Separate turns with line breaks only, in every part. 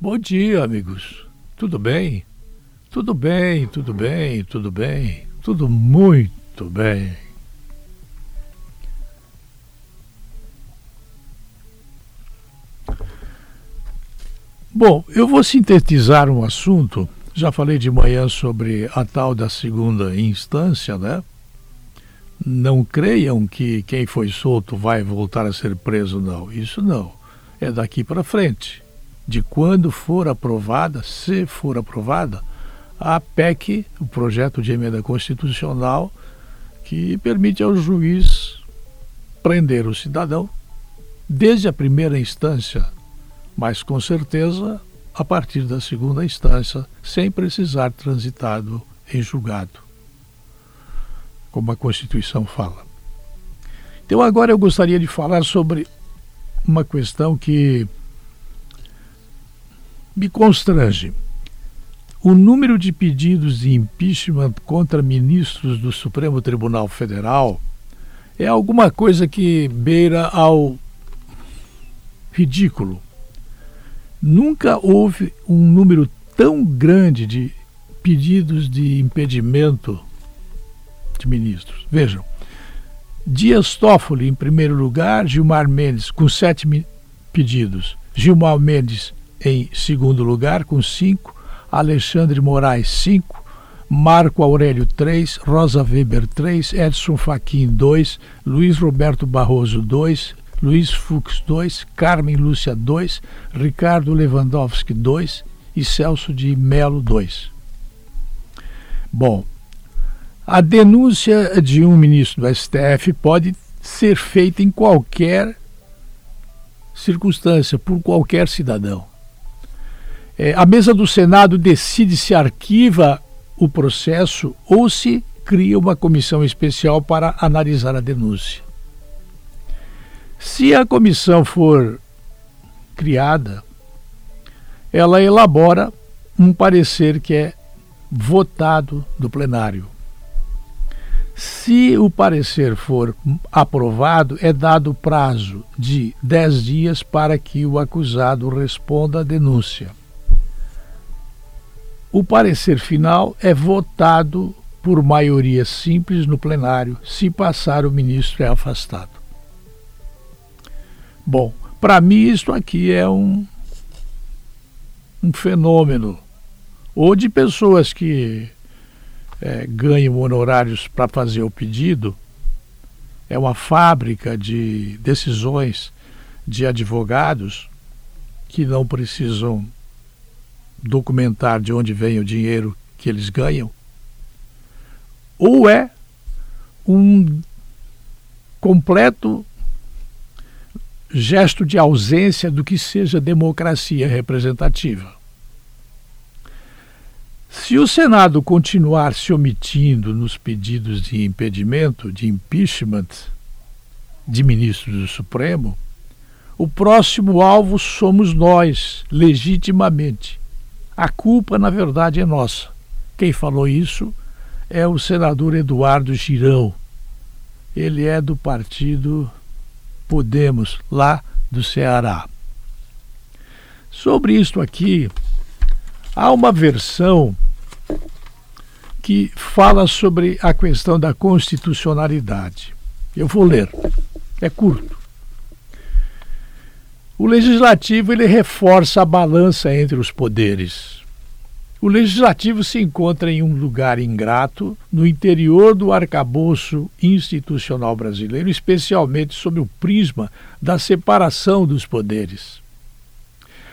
Bom dia, amigos. Tudo bem? Tudo bem, tudo bem, tudo bem, tudo muito bem. Bom, eu vou sintetizar um assunto. Já falei de manhã sobre a tal da segunda instância, né? Não creiam que quem foi solto vai voltar a ser preso, não. Isso não. É daqui para frente. De quando for aprovada, se for aprovada, a PEC, o projeto de emenda constitucional, que permite ao juiz prender o cidadão desde a primeira instância, mas com certeza a partir da segunda instância, sem precisar transitado em julgado como a Constituição fala. Então, agora eu gostaria de falar sobre uma questão que me constrange. O número de pedidos de impeachment contra ministros do Supremo Tribunal Federal é alguma coisa que beira ao ridículo. Nunca houve um número tão grande de pedidos de impedimento de ministros. Vejam, Dias Toffoli em primeiro lugar, Gilmar Mendes com sete pedidos, Gilmar Mendes em segundo lugar com cinco, Alexandre Moraes cinco, Marco Aurélio três, Rosa Weber três, Edson Fachin dois, Luiz Roberto Barroso dois, Luiz Fux dois, Carmen Lúcia dois, Ricardo Lewandowski dois e Celso de Melo dois. Bom, a denúncia de um ministro do STF pode ser feita em qualquer circunstância, por qualquer cidadão. É, a mesa do Senado decide se arquiva o processo ou se cria uma comissão especial para analisar a denúncia. Se a comissão for criada, ela elabora um parecer que é votado do plenário. Se o parecer for aprovado, é dado prazo de 10 dias para que o acusado responda à denúncia. O parecer final é votado por maioria simples no plenário. Se passar, o ministro é afastado. Bom, para mim, isso aqui é um, um fenômeno. Ou de pessoas que é, ganham honorários para fazer o pedido, é uma fábrica de decisões de advogados que não precisam documentar de onde vem o dinheiro que eles ganham, ou é um completo gesto de ausência do que seja democracia representativa. Se o Senado continuar se omitindo nos pedidos de impedimento, de impeachment de ministros do Supremo, o próximo alvo somos nós, legitimamente. A culpa, na verdade, é nossa. Quem falou isso é o senador Eduardo Girão. Ele é do partido Podemos, lá do Ceará. Sobre isto aqui, Há uma versão que fala sobre a questão da constitucionalidade. Eu vou ler. É curto. O legislativo ele reforça a balança entre os poderes. O legislativo se encontra em um lugar ingrato no interior do arcabouço institucional brasileiro, especialmente sob o prisma da separação dos poderes.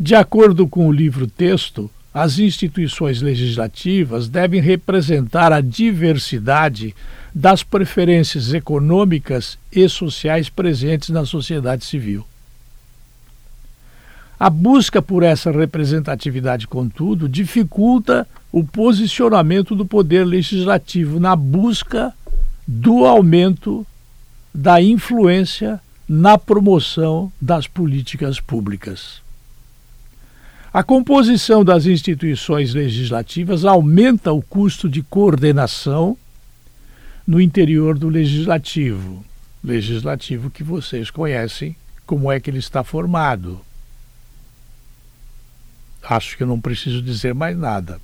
De acordo com o livro-texto, as instituições legislativas devem representar a diversidade das preferências econômicas e sociais presentes na sociedade civil. A busca por essa representatividade, contudo, dificulta o posicionamento do poder legislativo na busca do aumento da influência na promoção das políticas públicas. A composição das instituições legislativas aumenta o custo de coordenação no interior do legislativo. Legislativo que vocês conhecem como é que ele está formado. Acho que não preciso dizer mais nada,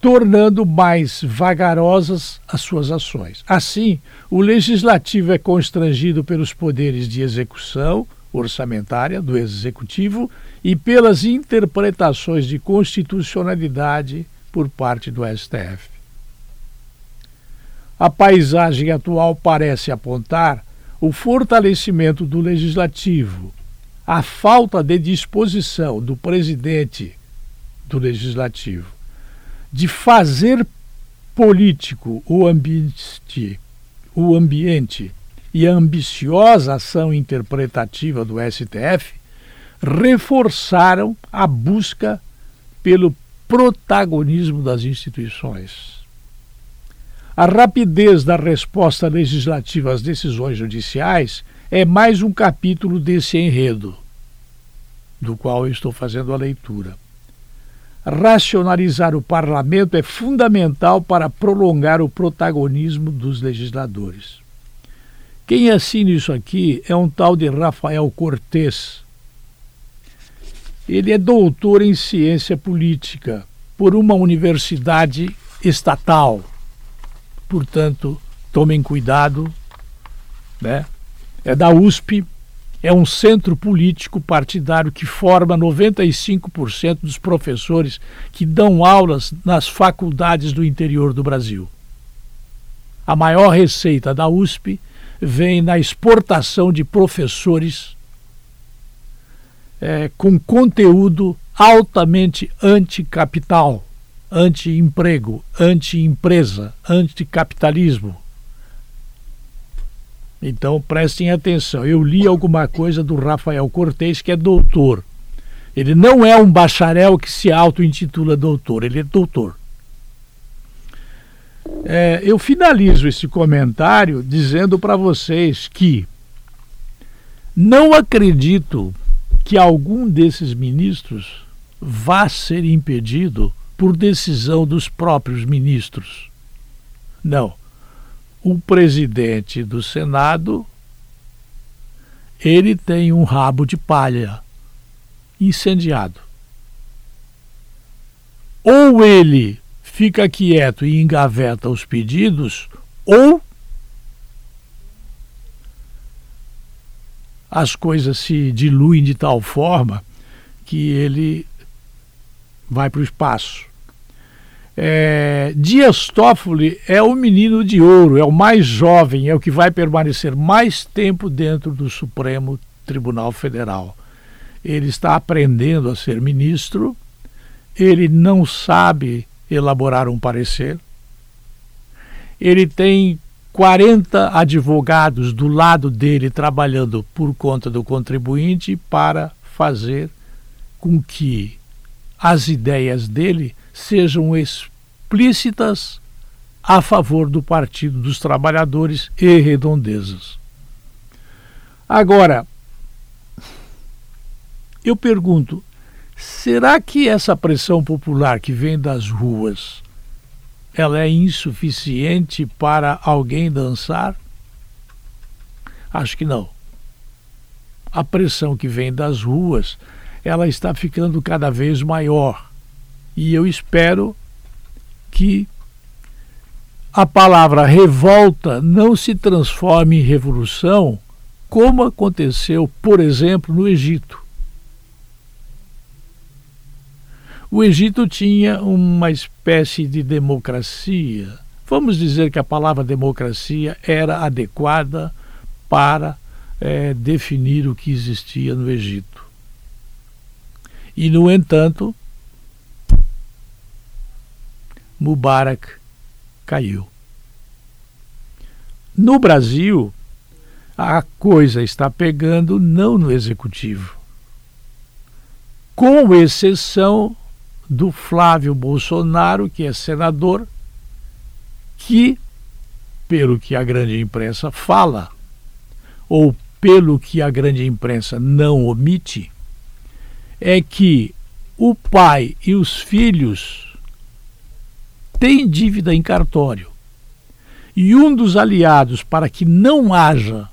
tornando mais vagarosas as suas ações. Assim, o legislativo é constrangido pelos poderes de execução orçamentária do executivo e pelas interpretações de constitucionalidade por parte do STF. A paisagem atual parece apontar o fortalecimento do legislativo, a falta de disposição do presidente do legislativo de fazer político o ambiente, o ambiente e a ambiciosa ação interpretativa do STF reforçaram a busca pelo protagonismo das instituições. A rapidez da resposta legislativa às decisões judiciais é mais um capítulo desse enredo, do qual eu estou fazendo a leitura. Racionalizar o parlamento é fundamental para prolongar o protagonismo dos legisladores. Quem assina isso aqui é um tal de Rafael Cortes. Ele é doutor em ciência política por uma universidade estatal. Portanto, tomem cuidado, né? É da USP, é um centro político partidário que forma 95% dos professores que dão aulas nas faculdades do interior do Brasil. A maior receita da USP vem na exportação de professores é, com conteúdo altamente anticapital, anti-emprego, anti-empresa, anticapitalismo. Então prestem atenção. Eu li alguma coisa do Rafael Cortez, que é doutor. Ele não é um bacharel que se auto-intitula doutor, ele é doutor. É, eu finalizo esse comentário dizendo para vocês que não acredito que algum desses ministros vá ser impedido por decisão dos próprios ministros. Não. O presidente do Senado ele tem um rabo de palha incendiado. Ou ele fica quieto e engaveta os pedidos, ou as coisas se diluem de tal forma que ele vai para o espaço. É, Dias Toffoli é o menino de ouro, é o mais jovem, é o que vai permanecer mais tempo dentro do Supremo Tribunal Federal. Ele está aprendendo a ser ministro, ele não sabe elaborar um parecer. Ele tem 40 advogados do lado dele trabalhando por conta do contribuinte para fazer com que as ideias dele sejam explícitas a favor do Partido dos Trabalhadores e redondezas. Agora, eu pergunto, Será que essa pressão popular que vem das ruas ela é insuficiente para alguém dançar? Acho que não. A pressão que vem das ruas, ela está ficando cada vez maior. E eu espero que a palavra revolta não se transforme em revolução, como aconteceu, por exemplo, no Egito. O Egito tinha uma espécie de democracia. Vamos dizer que a palavra democracia era adequada para é, definir o que existia no Egito. E, no entanto, Mubarak caiu. No Brasil, a coisa está pegando não no executivo, com exceção do Flávio Bolsonaro, que é senador, que, pelo que a grande imprensa fala, ou pelo que a grande imprensa não omite, é que o pai e os filhos têm dívida em cartório. E um dos aliados para que não haja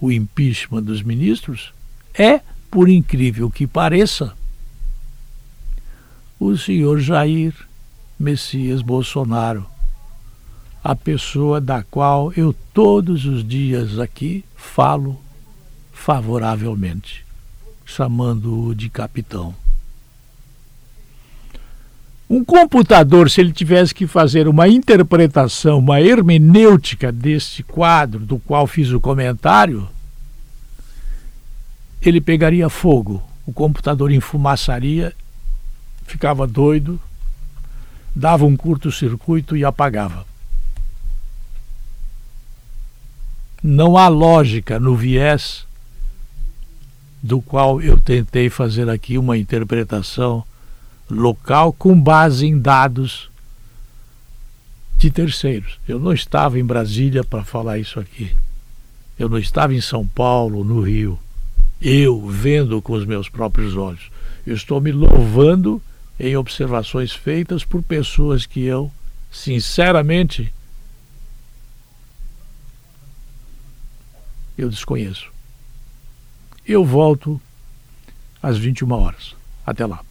o impeachment dos ministros é, por incrível que pareça, o senhor Jair Messias Bolsonaro, a pessoa da qual eu todos os dias aqui falo favoravelmente, chamando-o de capitão. Um computador, se ele tivesse que fazer uma interpretação, uma hermenêutica deste quadro do qual fiz o comentário, ele pegaria fogo, o computador enfumaçaria, ficava doido, dava um curto-circuito e apagava. Não há lógica no viés do qual eu tentei fazer aqui uma interpretação local com base em dados de terceiros. Eu não estava em Brasília para falar isso aqui. Eu não estava em São Paulo, no Rio. Eu vendo com os meus próprios olhos. Eu estou me louvando em observações feitas por pessoas que eu, sinceramente, eu desconheço. Eu volto às 21 horas. Até lá.